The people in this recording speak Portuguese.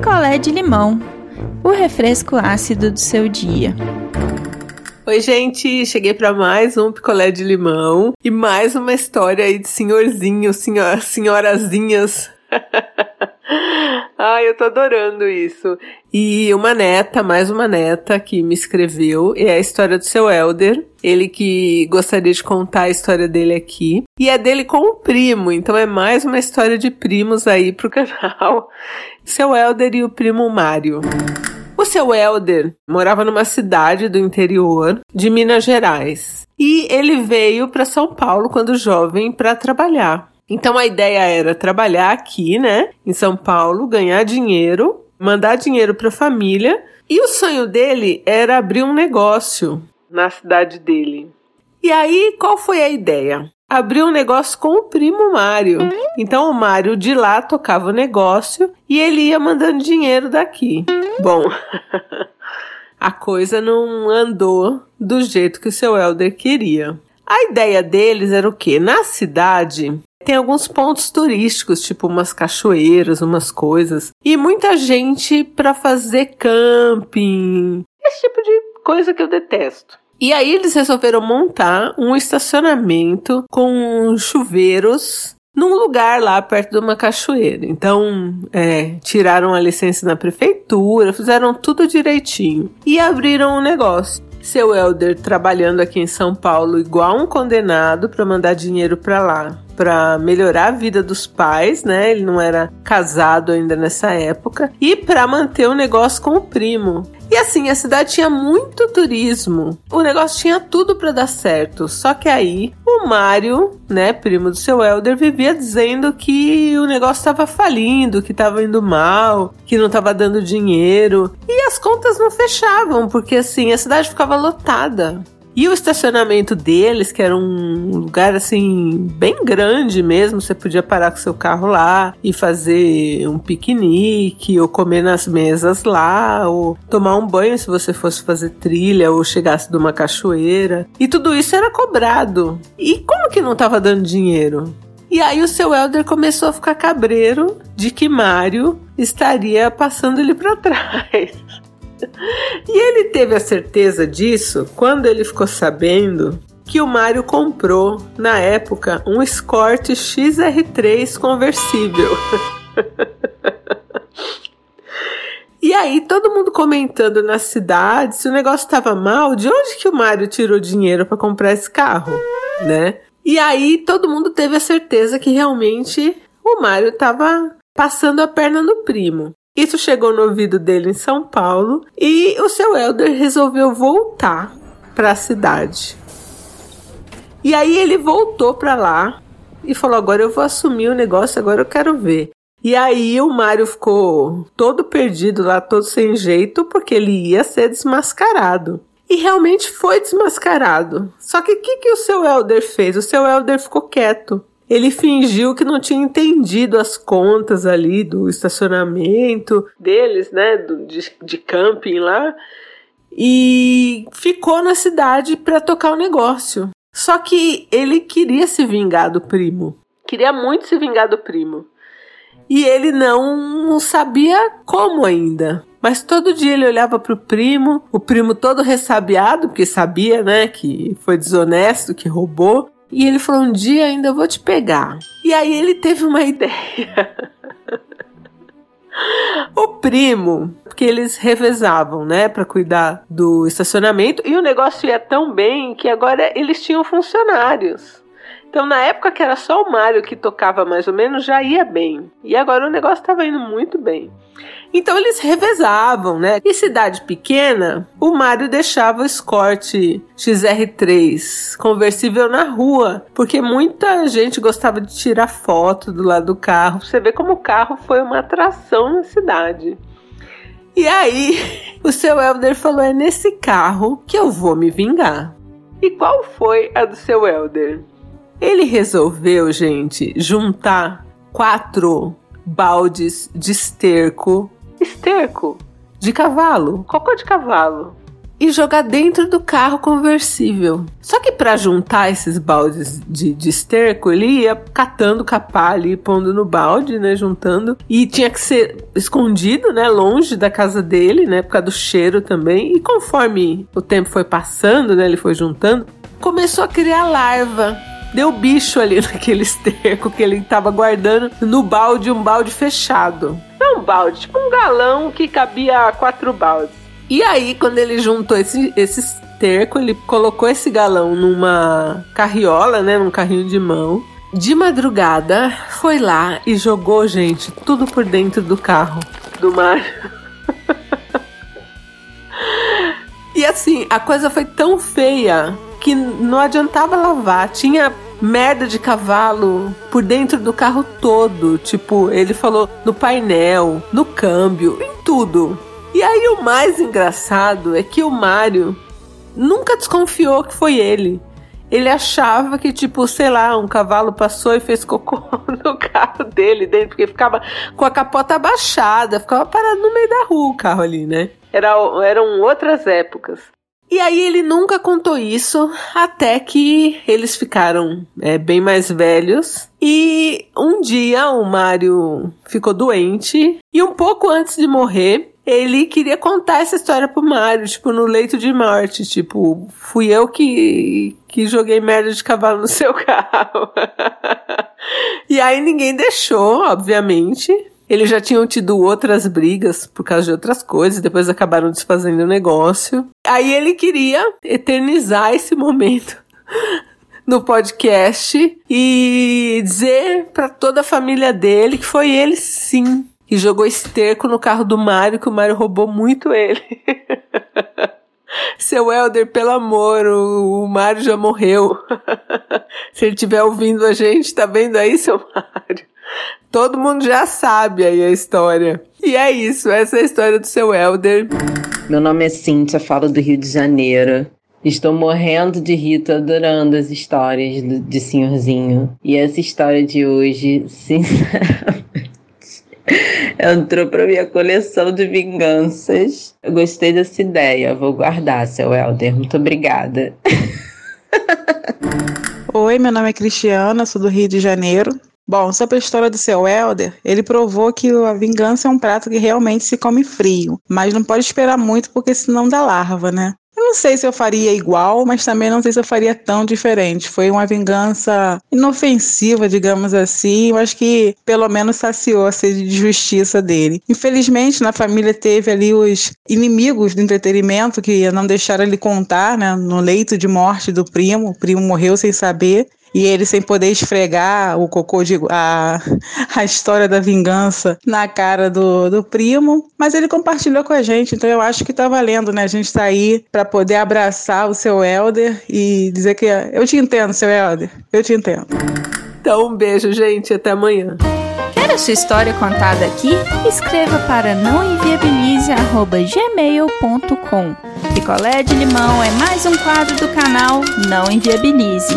picolé de limão, o refresco ácido do seu dia. Oi, gente, cheguei para mais um picolé de limão e mais uma história aí de senhorzinho, senhor, senhorazinhas. Ai, eu tô adorando isso. E uma neta, mais uma neta que me escreveu, é a história do seu Elder. Ele que gostaria de contar a história dele aqui. E é dele com o primo, então é mais uma história de primos aí pro canal. Seu Elder e o primo Mário. O seu Elder morava numa cidade do interior de Minas Gerais. E ele veio para São Paulo quando jovem para trabalhar. Então a ideia era trabalhar aqui, né, em São Paulo, ganhar dinheiro, mandar dinheiro para a família, e o sonho dele era abrir um negócio na cidade dele. E aí, qual foi a ideia? Abrir um negócio com o primo Mário. Então o Mário de lá tocava o negócio e ele ia mandando dinheiro daqui. Bom, a coisa não andou do jeito que o seu Helder queria. A ideia deles era o quê? Na cidade tem alguns pontos turísticos, tipo umas cachoeiras, umas coisas, e muita gente para fazer camping, esse tipo de coisa que eu detesto. E aí eles resolveram montar um estacionamento com chuveiros num lugar lá perto de uma cachoeira. Então, é, tiraram a licença na prefeitura, fizeram tudo direitinho e abriram um negócio. Seu Elder trabalhando aqui em São Paulo igual um condenado para mandar dinheiro para lá para melhorar a vida dos pais, né? Ele não era casado ainda nessa época e para manter o negócio com o primo. E assim, a cidade tinha muito turismo. O negócio tinha tudo para dar certo. Só que aí o Mário, né, primo do seu Elder, vivia dizendo que o negócio estava falindo, que estava indo mal, que não estava dando dinheiro. E as contas não fechavam, porque assim, a cidade ficava lotada. E o estacionamento deles, que era um lugar assim, bem grande mesmo, você podia parar com seu carro lá e fazer um piquenique, ou comer nas mesas lá, ou tomar um banho se você fosse fazer trilha ou chegasse de uma cachoeira. E tudo isso era cobrado. E como que não estava dando dinheiro? E aí o seu Elder começou a ficar cabreiro de que Mário estaria passando ele para trás. E ele teve a certeza disso quando ele ficou sabendo que o Mário comprou, na época, um Escort XR3 conversível. E aí, todo mundo comentando na cidade se o negócio estava mal, de onde que o Mário tirou dinheiro para comprar esse carro, né? E aí, todo mundo teve a certeza que realmente o Mário estava passando a perna no primo. Isso chegou no ouvido dele em São Paulo e o seu Elder resolveu voltar para a cidade. E aí ele voltou para lá e falou: agora eu vou assumir o negócio, agora eu quero ver. E aí o Mário ficou todo perdido lá, todo sem jeito, porque ele ia ser desmascarado. E realmente foi desmascarado. Só que o que, que o seu Elder fez? O seu Elder ficou quieto ele fingiu que não tinha entendido as contas ali do estacionamento deles, né, do, de, de camping lá, e ficou na cidade para tocar o negócio. Só que ele queria se vingar do primo, queria muito se vingar do primo. E ele não sabia como ainda. Mas todo dia ele olhava para o primo, o primo todo ressabiado, porque sabia, né, que foi desonesto, que roubou. E ele falou: Um dia ainda vou te pegar. E aí ele teve uma ideia. o primo, porque eles revezavam, né, para cuidar do estacionamento, e o negócio ia tão bem que agora eles tinham funcionários. Então, na época que era só o Mário que tocava mais ou menos, já ia bem. E agora o negócio estava indo muito bem. Então eles revezavam, né? Em cidade pequena, o Mário deixava o Escort XR3 conversível na rua, porque muita gente gostava de tirar foto do lado do carro. Você vê como o carro foi uma atração na cidade. E aí, o seu Elder falou: é nesse carro que eu vou me vingar. E qual foi a do seu Elder? Ele resolveu, gente, juntar quatro baldes de esterco. Esterco de cavalo, cocô de cavalo. e jogar dentro do carro conversível. Só que para juntar esses baldes de, de esterco, ele ia catando capá ali, pondo no balde, né, juntando. E tinha que ser escondido, né, longe da casa dele, né, por causa do cheiro também. E conforme o tempo foi passando, né, ele foi juntando, começou a criar larva deu bicho ali naquele esterco que ele estava guardando no balde, um balde fechado. Não um balde, tipo um galão que cabia quatro baldes. E aí, quando ele juntou esse, esse esterco, ele colocou esse galão numa carriola, né, num carrinho de mão. De madrugada, foi lá e jogou, gente, tudo por dentro do carro do mar. e assim, a coisa foi tão feia que não adiantava lavar. Tinha merda de cavalo por dentro do carro todo. Tipo, ele falou no painel, no câmbio, em tudo. E aí o mais engraçado é que o Mario nunca desconfiou que foi ele. Ele achava que, tipo, sei lá, um cavalo passou e fez cocô no carro dele dentro, porque ficava com a capota abaixada, ficava parado no meio da rua o carro ali, né? Era, eram outras épocas. E aí ele nunca contou isso até que eles ficaram é, bem mais velhos. E um dia o Mário ficou doente e um pouco antes de morrer, ele queria contar essa história pro Mário, tipo, no leito de morte. Tipo, fui eu que, que joguei merda de cavalo no seu carro. e aí ninguém deixou, obviamente. Eles já tinham tido outras brigas por causa de outras coisas, depois acabaram desfazendo o negócio. Aí ele queria eternizar esse momento no podcast e dizer para toda a família dele que foi ele sim que jogou esterco no carro do Mário, que o Mário roubou muito ele. Seu Helder, pelo amor, o, o Mário já morreu. Se ele estiver ouvindo a gente, tá vendo aí, seu Mário? Todo mundo já sabe aí a história. E é isso, essa é a história do seu Helder. Meu nome é Cíntia, falo do Rio de Janeiro. Estou morrendo de rir, tô adorando as histórias do, de senhorzinho. E essa história de hoje, sinceramente, entrou para minha coleção de vinganças. Eu gostei dessa ideia, vou guardar, seu Helder. Muito obrigada. Oi, meu nome é Cristiana, sou do Rio de Janeiro. Bom, sobre a história do seu Helder, ele provou que a vingança é um prato que realmente se come frio, mas não pode esperar muito porque senão dá larva, né? Eu não sei se eu faria igual, mas também não sei se eu faria tão diferente. Foi uma vingança inofensiva, digamos assim, mas que pelo menos saciou a sede de justiça dele. Infelizmente, na família teve ali os inimigos do entretenimento que não deixaram ele contar, né? No leito de morte do primo, o primo morreu sem saber e ele sem poder esfregar o cocô de a, a história da vingança na cara do, do primo, mas ele compartilhou com a gente, então eu acho que tá valendo, né? A gente tá aí para poder abraçar o seu Elder e dizer que eu te entendo, seu Elder, eu te entendo. Então, um beijo, gente, até amanhã. Quer a sua história contada aqui? Escreva para nãoenviabilize@gmail.com. Picolé de limão é mais um quadro do canal Não Enviabilize.